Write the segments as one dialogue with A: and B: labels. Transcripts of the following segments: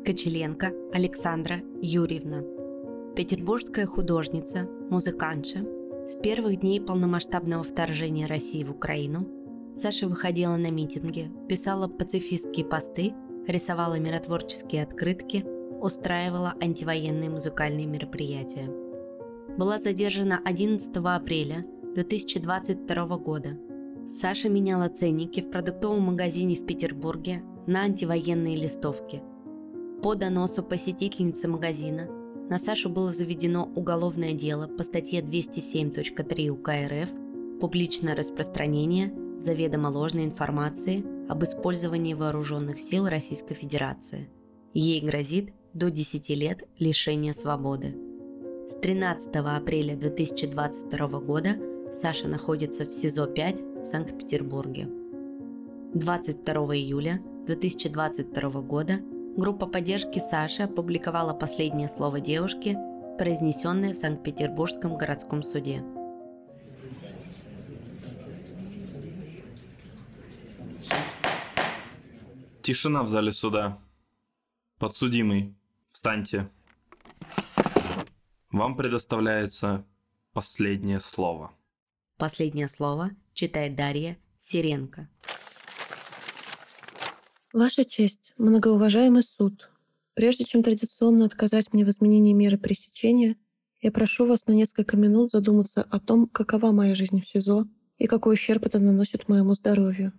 A: Скочеленко Александра Юрьевна. Петербургская художница, музыкантша. С первых дней полномасштабного вторжения России в Украину Саша выходила на митинги, писала пацифистские посты, рисовала миротворческие открытки, устраивала антивоенные музыкальные мероприятия. Была задержана 11 апреля 2022 года. Саша меняла ценники в продуктовом магазине в Петербурге на антивоенные листовки – по доносу посетительницы магазина на Сашу было заведено уголовное дело по статье 207.3 УК РФ «Публичное распространение заведомо ложной информации об использовании вооруженных сил Российской Федерации». Ей грозит до 10 лет лишения свободы. С 13 апреля 2022 года Саша находится в СИЗО-5 в Санкт-Петербурге. 22 июля 2022 года группа поддержки Саши опубликовала последнее слово девушки, произнесенное в Санкт-Петербургском городском суде.
B: Тишина в зале суда. Подсудимый, встаньте. Вам предоставляется последнее слово.
A: Последнее слово читает Дарья Сиренко.
C: Ваша честь, многоуважаемый суд, прежде чем традиционно отказать мне в изменении меры пресечения, я прошу вас на несколько минут задуматься о том, какова моя жизнь в СИЗО и какой ущерб это наносит моему здоровью.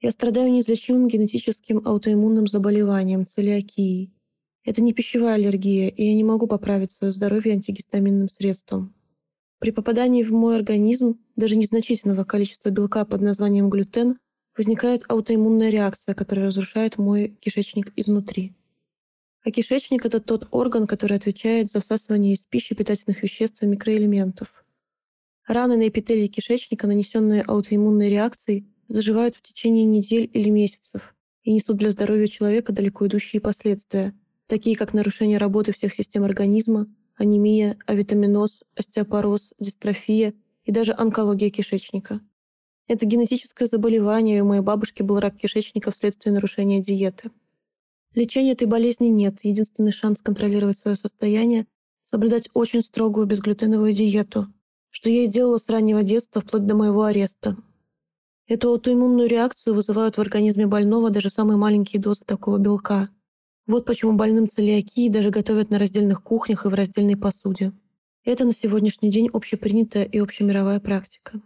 C: Я страдаю неизлечимым генетическим аутоиммунным заболеванием, целиакией. Это не пищевая аллергия, и я не могу поправить свое здоровье антигистаминным средством. При попадании в мой организм даже незначительного количества белка под названием глютен возникает аутоиммунная реакция, которая разрушает мой кишечник изнутри. А кишечник — это тот орган, который отвечает за всасывание из пищи питательных веществ и микроэлементов. Раны на эпителии кишечника, нанесенные аутоиммунной реакцией, заживают в течение недель или месяцев и несут для здоровья человека далеко идущие последствия, такие как нарушение работы всех систем организма, анемия, авитаминоз, остеопороз, дистрофия и даже онкология кишечника. Это генетическое заболевание, у моей бабушки был рак кишечника вследствие нарушения диеты. Лечения этой болезни нет. Единственный шанс контролировать свое состояние — соблюдать очень строгую безглютеновую диету, что я и делала с раннего детства вплоть до моего ареста. Эту аутоиммунную реакцию вызывают в организме больного даже самые маленькие дозы такого белка. Вот почему больным целиакии даже готовят на раздельных кухнях и в раздельной посуде. Это на сегодняшний день общепринятая и общемировая практика.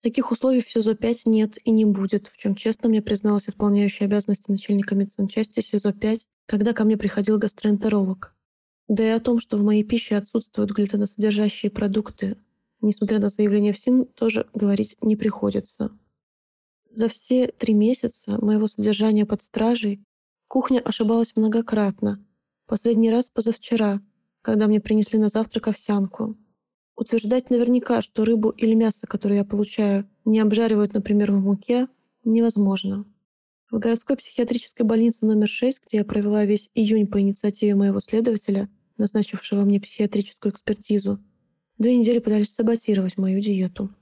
C: Таких условий в СИЗО-5 нет и не будет, в чем честно мне призналась исполняющая обязанности начальника медсанчасти СИЗО-5, когда ко мне приходил гастроэнтеролог. Да и о том, что в моей пище отсутствуют глютеносодержащие продукты, несмотря на заявление ФСИН, тоже говорить не приходится. За все три месяца моего содержания под стражей кухня ошибалась многократно. Последний раз позавчера, когда мне принесли на завтрак овсянку. Утверждать наверняка, что рыбу или мясо, которое я получаю, не обжаривают, например, в муке, невозможно. В городской психиатрической больнице номер 6, где я провела весь июнь по инициативе моего следователя, назначившего мне психиатрическую экспертизу, две недели пытались саботировать мою диету.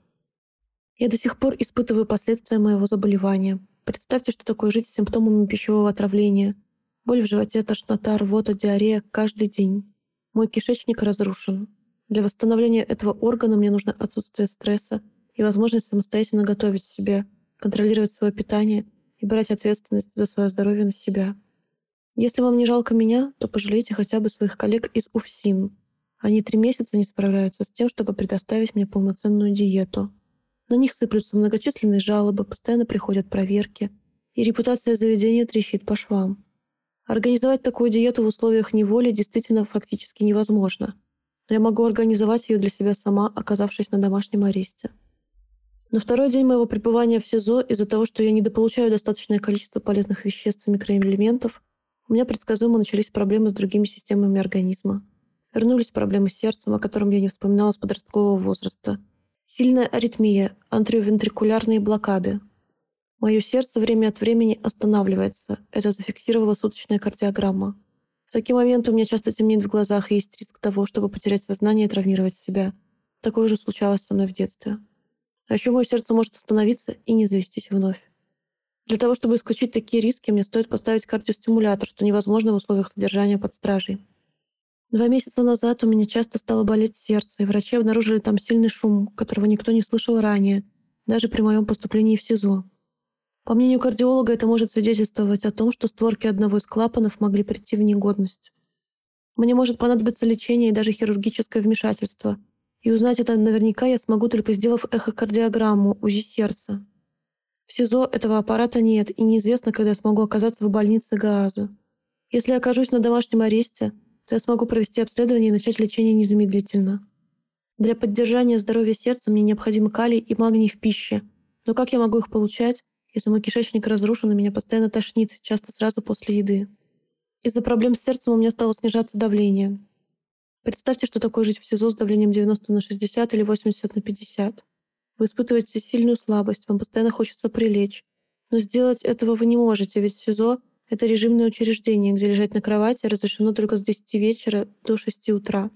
C: Я до сих пор испытываю последствия моего заболевания. Представьте, что такое жить с симптомами пищевого отравления. Боль в животе, тошнота, рвота, диарея каждый день. Мой кишечник разрушен. Для восстановления этого органа мне нужно отсутствие стресса и возможность самостоятельно готовить себе, контролировать свое питание и брать ответственность за свое здоровье на себя. Если вам не жалко меня, то пожалейте хотя бы своих коллег из УФСИН. Они три месяца не справляются с тем, чтобы предоставить мне полноценную диету. На них сыплются многочисленные жалобы, постоянно приходят проверки, и репутация заведения трещит по швам. Организовать такую диету в условиях неволи действительно фактически невозможно — но я могу организовать ее для себя сама, оказавшись на домашнем аресте. На второй день моего пребывания в СИЗО из-за того, что я недополучаю достаточное количество полезных веществ и микроэлементов, у меня предсказуемо начались проблемы с другими системами организма. Вернулись проблемы с сердцем, о котором я не вспоминала с подросткового возраста. Сильная аритмия, антриовентрикулярные блокады. Мое сердце время от времени останавливается. Это зафиксировала суточная кардиограмма. В такие моменты у меня часто темнеет в глазах и есть риск того, чтобы потерять сознание и травмировать себя. Такое же случалось со мной в детстве. А еще мое сердце может остановиться и не завестись вновь. Для того, чтобы исключить такие риски, мне стоит поставить кардиостимулятор, что невозможно в условиях содержания под стражей. Два месяца назад у меня часто стало болеть сердце, и врачи обнаружили там сильный шум, которого никто не слышал ранее, даже при моем поступлении в СИЗО. По мнению кардиолога, это может свидетельствовать о том, что створки одного из клапанов могли прийти в негодность. Мне может понадобиться лечение и даже хирургическое вмешательство. И узнать это наверняка я смогу, только сделав эхокардиограмму, УЗИ сердца. В СИЗО этого аппарата нет, и неизвестно, когда я смогу оказаться в больнице Гааза. Если я окажусь на домашнем аресте, то я смогу провести обследование и начать лечение незамедлительно. Для поддержания здоровья сердца мне необходимы калий и магний в пище. Но как я могу их получать, если мой кишечник разрушен и меня постоянно тошнит, часто сразу после еды? Из-за проблем с сердцем у меня стало снижаться давление. Представьте, что такое жить в СИЗО с давлением 90 на 60 или 80 на 50. Вы испытываете сильную слабость, вам постоянно хочется прилечь. Но сделать этого вы не можете, ведь СИЗО — это режимное учреждение, где лежать на кровати разрешено только с 10 вечера до 6 утра.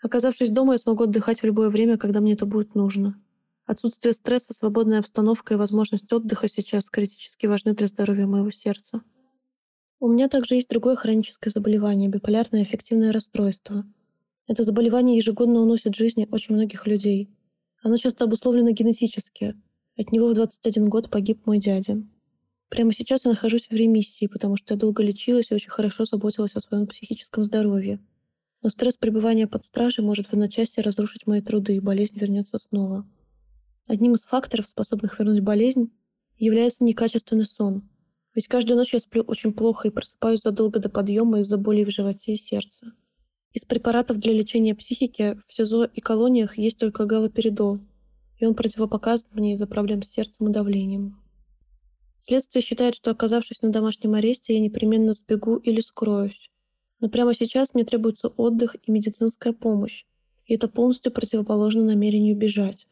C: Оказавшись дома, я смогу отдыхать в любое время, когда мне это будет нужно. Отсутствие стресса, свободная обстановка и возможность отдыха сейчас критически важны для здоровья моего сердца. У меня также есть другое хроническое заболевание — биполярное аффективное расстройство. Это заболевание ежегодно уносит жизни очень многих людей — оно часто обусловлено генетически. От него в 21 год погиб мой дядя. Прямо сейчас я нахожусь в ремиссии, потому что я долго лечилась и очень хорошо заботилась о своем психическом здоровье. Но стресс пребывания под стражей может в одночасье разрушить мои труды, и болезнь вернется снова. Одним из факторов, способных вернуть болезнь, является некачественный сон. Ведь каждую ночь я сплю очень плохо и просыпаюсь задолго до подъема из-за болей в животе и сердце. Из препаратов для лечения психики в СИЗО и колониях есть только галоперидол, и он противопоказан мне из-за проблем с сердцем и давлением. Следствие считает, что оказавшись на домашнем аресте, я непременно сбегу или скроюсь. Но прямо сейчас мне требуется отдых и медицинская помощь, и это полностью противоположно намерению бежать.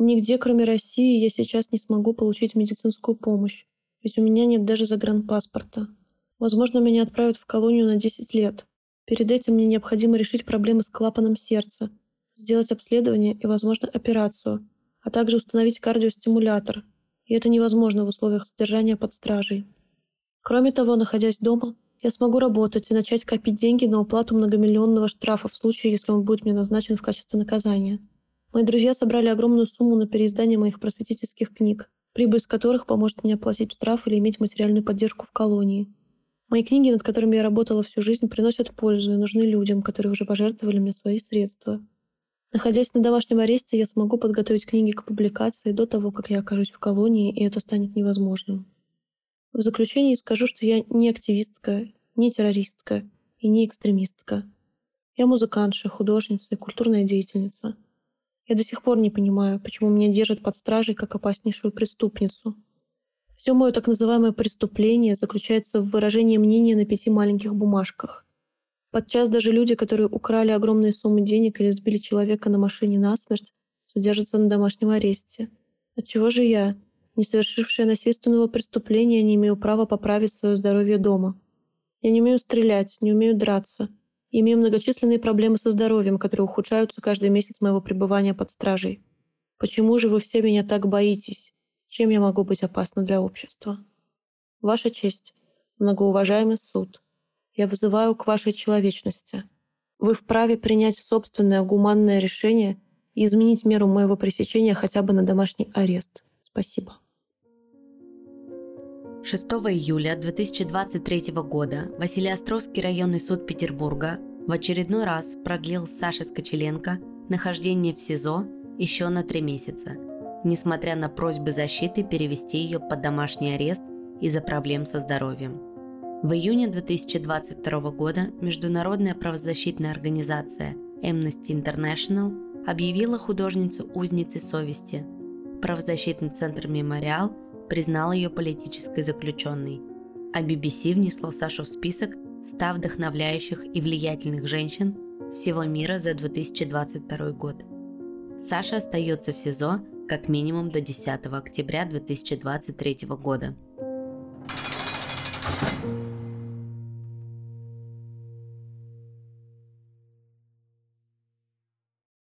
C: Нигде, кроме России, я сейчас не смогу получить медицинскую помощь, ведь у меня нет даже загранпаспорта. Возможно, меня отправят в колонию на 10 лет, Перед этим мне необходимо решить проблемы с клапаном сердца, сделать обследование и, возможно, операцию, а также установить кардиостимулятор. И это невозможно в условиях содержания под стражей. Кроме того, находясь дома, я смогу работать и начать копить деньги на уплату многомиллионного штрафа в случае, если он будет мне назначен в качестве наказания. Мои друзья собрали огромную сумму на переиздание моих просветительских книг, прибыль с которых поможет мне оплатить штраф или иметь материальную поддержку в колонии. Мои книги, над которыми я работала всю жизнь, приносят пользу и нужны людям, которые уже пожертвовали мне свои средства. Находясь на домашнем аресте, я смогу подготовить книги к публикации до того, как я окажусь в колонии, и это станет невозможным. В заключение скажу, что я не активистка, не террористка и не экстремистка. Я музыкантша, художница и культурная деятельница. Я до сих пор не понимаю, почему меня держат под стражей как опаснейшую преступницу — все мое так называемое преступление заключается в выражении мнения на пяти маленьких бумажках. Подчас даже люди, которые украли огромные суммы денег или сбили человека на машине насмерть, содержатся на домашнем аресте. Отчего же я, не совершившая насильственного преступления, не имею права поправить свое здоровье дома? Я не умею стрелять, не умею драться. Имею многочисленные проблемы со здоровьем, которые ухудшаются каждый месяц моего пребывания под стражей. Почему же вы все меня так боитесь? Чем я могу быть опасна для общества? Ваша честь, многоуважаемый суд, я вызываю к вашей человечности. Вы вправе принять собственное гуманное решение и изменить меру моего пресечения хотя бы на домашний арест. Спасибо.
A: 6 июля 2023 года Василиостровский районный суд Петербурга в очередной раз продлил Саше Скочеленко нахождение в СИЗО еще на три месяца – несмотря на просьбы защиты перевести ее под домашний арест из-за проблем со здоровьем. В июне 2022 года международная правозащитная организация Amnesty International объявила художницу узницей совести. Правозащитный центр «Мемориал» признал ее политической заключенной, а BBC внесло Сашу в список 100 вдохновляющих и влиятельных женщин всего мира за 2022 год. Саша остается в СИЗО как минимум до 10 октября 2023 года.